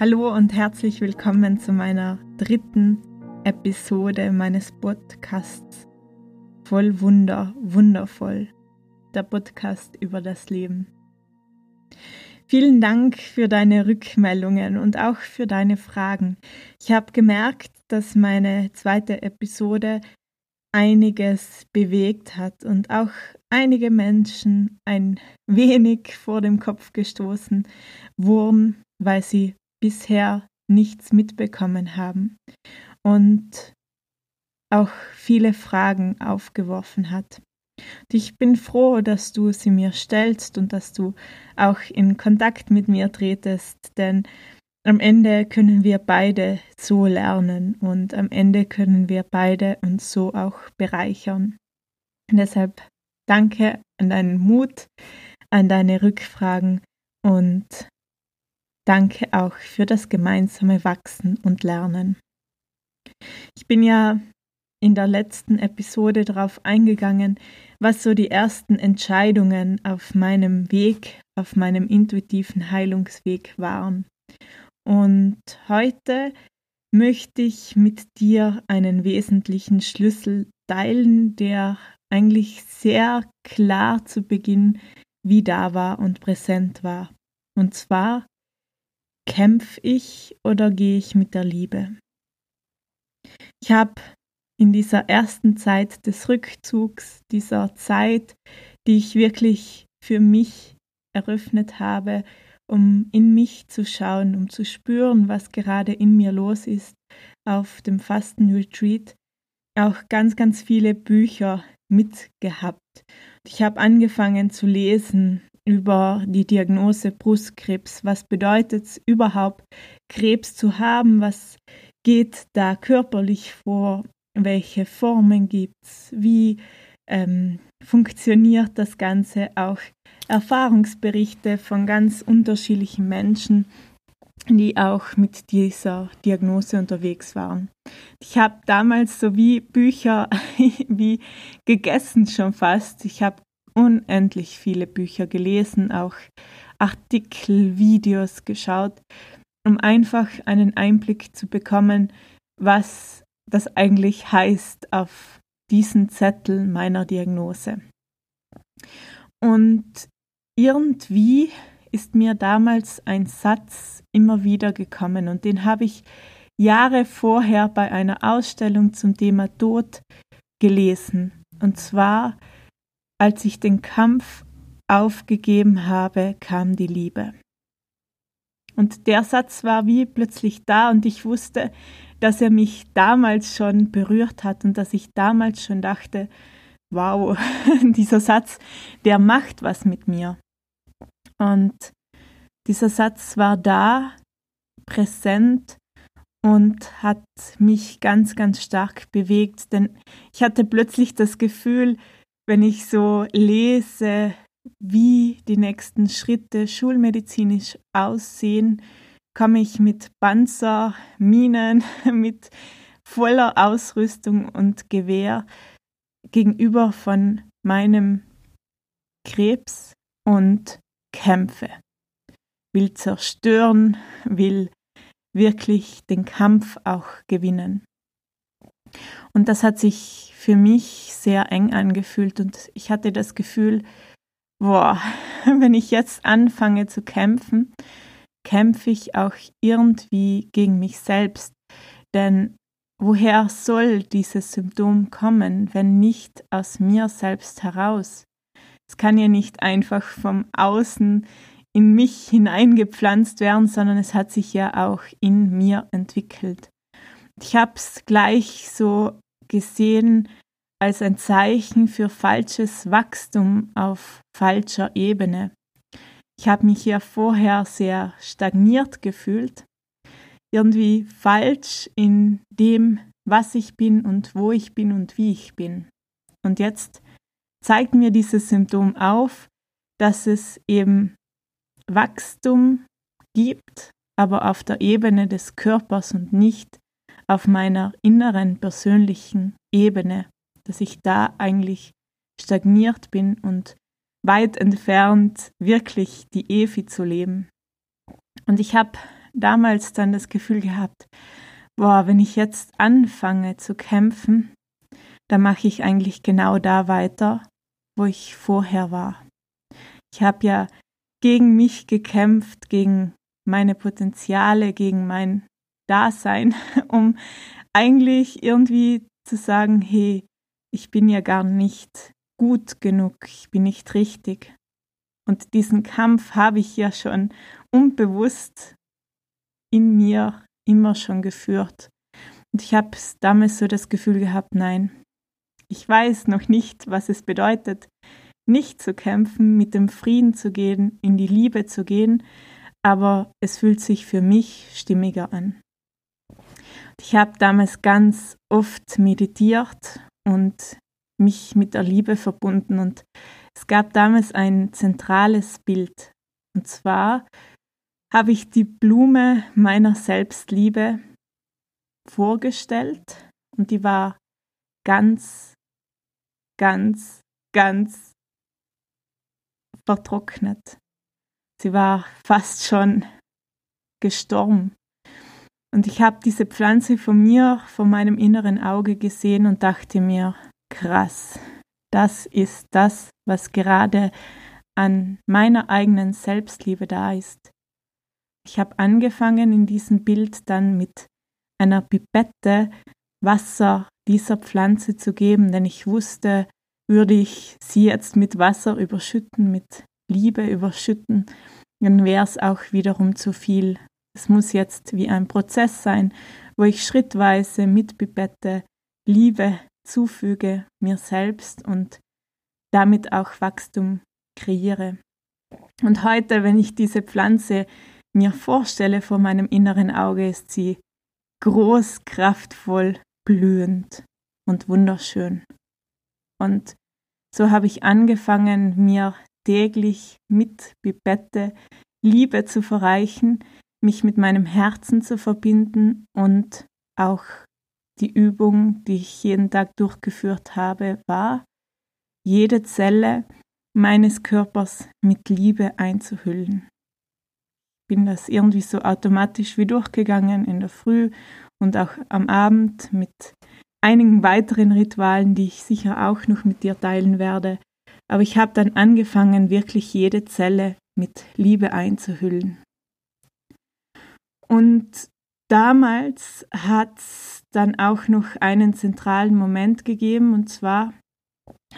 Hallo und herzlich willkommen zu meiner dritten Episode meines Podcasts Voll Wunder, wundervoll, der Podcast über das Leben. Vielen Dank für deine Rückmeldungen und auch für deine Fragen. Ich habe gemerkt, dass meine zweite Episode einiges bewegt hat und auch einige Menschen ein wenig vor dem Kopf gestoßen wurden, weil sie bisher nichts mitbekommen haben und auch viele Fragen aufgeworfen hat. Und ich bin froh, dass du sie mir stellst und dass du auch in Kontakt mit mir tretest, denn am Ende können wir beide so lernen und am Ende können wir beide uns so auch bereichern. Und deshalb danke an deinen Mut, an deine Rückfragen und Danke auch für das gemeinsame Wachsen und Lernen. Ich bin ja in der letzten Episode darauf eingegangen, was so die ersten Entscheidungen auf meinem Weg, auf meinem intuitiven Heilungsweg waren. Und heute möchte ich mit dir einen wesentlichen Schlüssel teilen, der eigentlich sehr klar zu Beginn wie da war und präsent war. Und zwar Kämpfe ich oder gehe ich mit der Liebe? Ich habe in dieser ersten Zeit des Rückzugs, dieser Zeit, die ich wirklich für mich eröffnet habe, um in mich zu schauen, um zu spüren, was gerade in mir los ist, auf dem Fastenretreat, auch ganz, ganz viele Bücher mitgehabt. Ich habe angefangen zu lesen über die Diagnose Brustkrebs. Was bedeutet es überhaupt, Krebs zu haben? Was geht da körperlich vor? Welche Formen gibt es? Wie ähm, funktioniert das Ganze? Auch Erfahrungsberichte von ganz unterschiedlichen Menschen, die auch mit dieser Diagnose unterwegs waren. Ich habe damals so wie Bücher wie gegessen schon fast. Ich habe unendlich viele Bücher gelesen, auch Artikel, Videos geschaut, um einfach einen Einblick zu bekommen, was das eigentlich heißt auf diesen Zettel meiner Diagnose. Und irgendwie ist mir damals ein Satz immer wieder gekommen und den habe ich Jahre vorher bei einer Ausstellung zum Thema Tod gelesen. Und zwar als ich den Kampf aufgegeben habe, kam die Liebe. Und der Satz war wie plötzlich da und ich wusste, dass er mich damals schon berührt hat und dass ich damals schon dachte, wow, dieser Satz, der macht was mit mir. Und dieser Satz war da, präsent und hat mich ganz, ganz stark bewegt, denn ich hatte plötzlich das Gefühl, wenn ich so lese, wie die nächsten Schritte schulmedizinisch aussehen, komme ich mit Panzer, Minen, mit voller Ausrüstung und Gewehr gegenüber von meinem Krebs und kämpfe. Will zerstören, will wirklich den Kampf auch gewinnen. Und das hat sich für mich sehr eng angefühlt und ich hatte das Gefühl, boah, wenn ich jetzt anfange zu kämpfen, kämpfe ich auch irgendwie gegen mich selbst. Denn woher soll dieses Symptom kommen, wenn nicht aus mir selbst heraus? Es kann ja nicht einfach vom Außen in mich hineingepflanzt werden, sondern es hat sich ja auch in mir entwickelt. Ich habe es gleich so gesehen als ein Zeichen für falsches Wachstum auf falscher Ebene. Ich habe mich ja vorher sehr stagniert gefühlt, irgendwie falsch in dem, was ich bin und wo ich bin und wie ich bin. Und jetzt zeigt mir dieses Symptom auf, dass es eben Wachstum gibt, aber auf der Ebene des Körpers und nicht auf meiner inneren persönlichen Ebene, dass ich da eigentlich stagniert bin und weit entfernt wirklich die Evi zu leben. Und ich habe damals dann das Gefühl gehabt, boah, wenn ich jetzt anfange zu kämpfen, dann mache ich eigentlich genau da weiter, wo ich vorher war. Ich habe ja gegen mich gekämpft, gegen meine Potenziale, gegen mein Dasein, um eigentlich irgendwie zu sagen, hey, ich bin ja gar nicht gut genug, ich bin nicht richtig. Und diesen Kampf habe ich ja schon unbewusst in mir immer schon geführt. Und ich habe damals so das Gefühl gehabt, nein, ich weiß noch nicht, was es bedeutet, nicht zu kämpfen, mit dem Frieden zu gehen, in die Liebe zu gehen, aber es fühlt sich für mich stimmiger an. Ich habe damals ganz oft meditiert und mich mit der Liebe verbunden und es gab damals ein zentrales Bild. Und zwar habe ich die Blume meiner Selbstliebe vorgestellt und die war ganz, ganz, ganz vertrocknet. Sie war fast schon gestorben. Und ich habe diese Pflanze von mir, von meinem inneren Auge gesehen und dachte mir, krass, das ist das, was gerade an meiner eigenen Selbstliebe da ist. Ich habe angefangen in diesem Bild dann mit einer Pipette Wasser dieser Pflanze zu geben, denn ich wusste, würde ich sie jetzt mit Wasser überschütten, mit Liebe überschütten, dann wäre es auch wiederum zu viel. Es muss jetzt wie ein Prozess sein, wo ich schrittweise mit Pipette Liebe zufüge mir selbst und damit auch Wachstum kreiere. Und heute, wenn ich diese Pflanze mir vorstelle vor meinem inneren Auge, ist sie groß, kraftvoll, blühend und wunderschön. Und so habe ich angefangen, mir täglich mit Bibette Liebe zu verreichen, mich mit meinem Herzen zu verbinden und auch die Übung, die ich jeden Tag durchgeführt habe, war, jede Zelle meines Körpers mit Liebe einzuhüllen. Ich bin das irgendwie so automatisch wie durchgegangen in der Früh und auch am Abend mit einigen weiteren Ritualen, die ich sicher auch noch mit dir teilen werde. Aber ich habe dann angefangen, wirklich jede Zelle mit Liebe einzuhüllen. Und damals hat es dann auch noch einen zentralen Moment gegeben, und zwar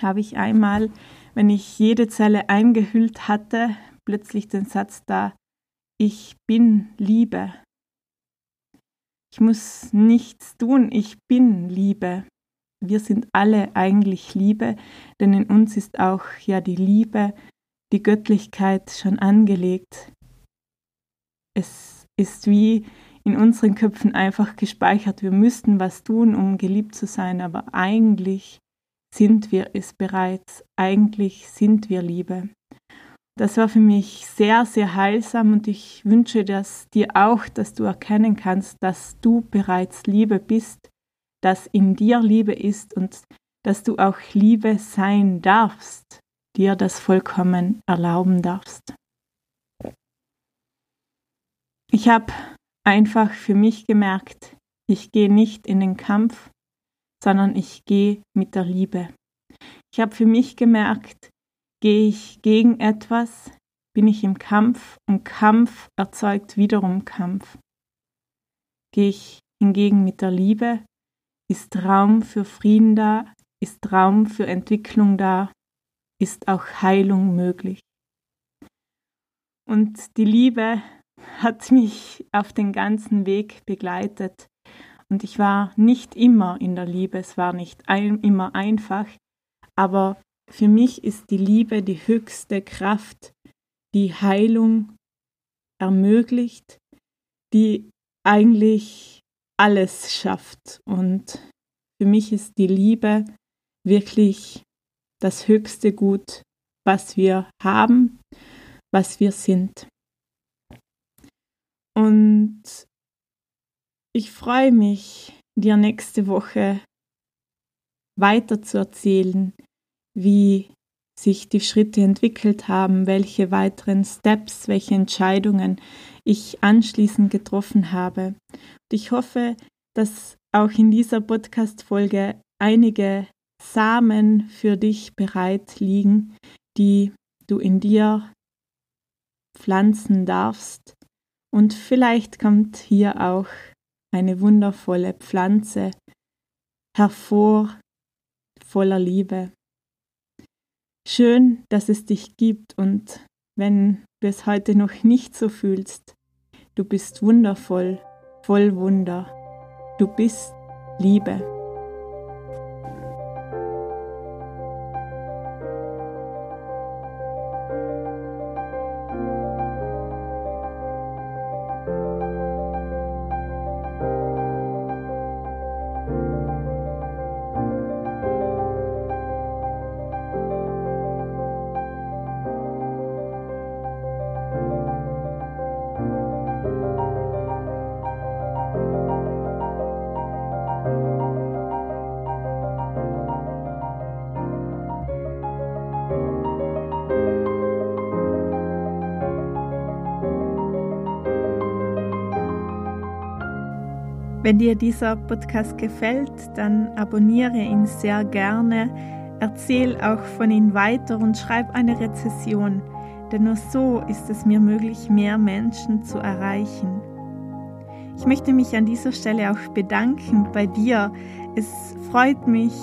habe ich einmal, wenn ich jede Zelle eingehüllt hatte, plötzlich den Satz da, ich bin Liebe. Ich muss nichts tun, ich bin Liebe. Wir sind alle eigentlich Liebe, denn in uns ist auch ja die Liebe, die Göttlichkeit schon angelegt. Es ist wie in unseren Köpfen einfach gespeichert, wir müssten was tun, um geliebt zu sein, aber eigentlich sind wir es bereits, eigentlich sind wir Liebe. Das war für mich sehr, sehr heilsam und ich wünsche das dir auch, dass du erkennen kannst, dass du bereits Liebe bist, dass in dir Liebe ist und dass du auch Liebe sein darfst, dir das vollkommen erlauben darfst. Ich habe einfach für mich gemerkt, ich gehe nicht in den Kampf, sondern ich gehe mit der Liebe. Ich habe für mich gemerkt, gehe ich gegen etwas, bin ich im Kampf und Kampf erzeugt wiederum Kampf. Gehe ich hingegen mit der Liebe, ist Raum für Frieden da, ist Raum für Entwicklung da, ist auch Heilung möglich. Und die Liebe hat mich auf den ganzen Weg begleitet. Und ich war nicht immer in der Liebe, es war nicht ein, immer einfach, aber für mich ist die Liebe die höchste Kraft, die Heilung ermöglicht, die eigentlich alles schafft. Und für mich ist die Liebe wirklich das höchste Gut, was wir haben, was wir sind. Und ich freue mich, dir nächste Woche weiter zu erzählen, wie sich die Schritte entwickelt haben, welche weiteren Steps, welche Entscheidungen ich anschließend getroffen habe. Und ich hoffe, dass auch in dieser Podcast-Folge einige Samen für dich bereit liegen, die du in dir pflanzen darfst. Und vielleicht kommt hier auch eine wundervolle Pflanze hervor voller Liebe. Schön, dass es dich gibt und wenn du es heute noch nicht so fühlst, du bist wundervoll, voll Wunder. Du bist Liebe. Wenn dir dieser Podcast gefällt, dann abonniere ihn sehr gerne, erzähl auch von ihm weiter und schreib eine Rezession, denn nur so ist es mir möglich, mehr Menschen zu erreichen. Ich möchte mich an dieser Stelle auch bedanken bei dir. Es freut mich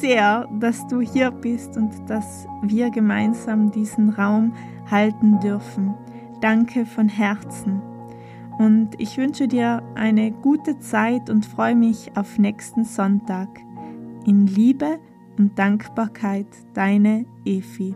sehr, dass du hier bist und dass wir gemeinsam diesen Raum halten dürfen. Danke von Herzen. Und ich wünsche dir eine gute Zeit und freue mich auf nächsten Sonntag. In Liebe und Dankbarkeit, deine Efi.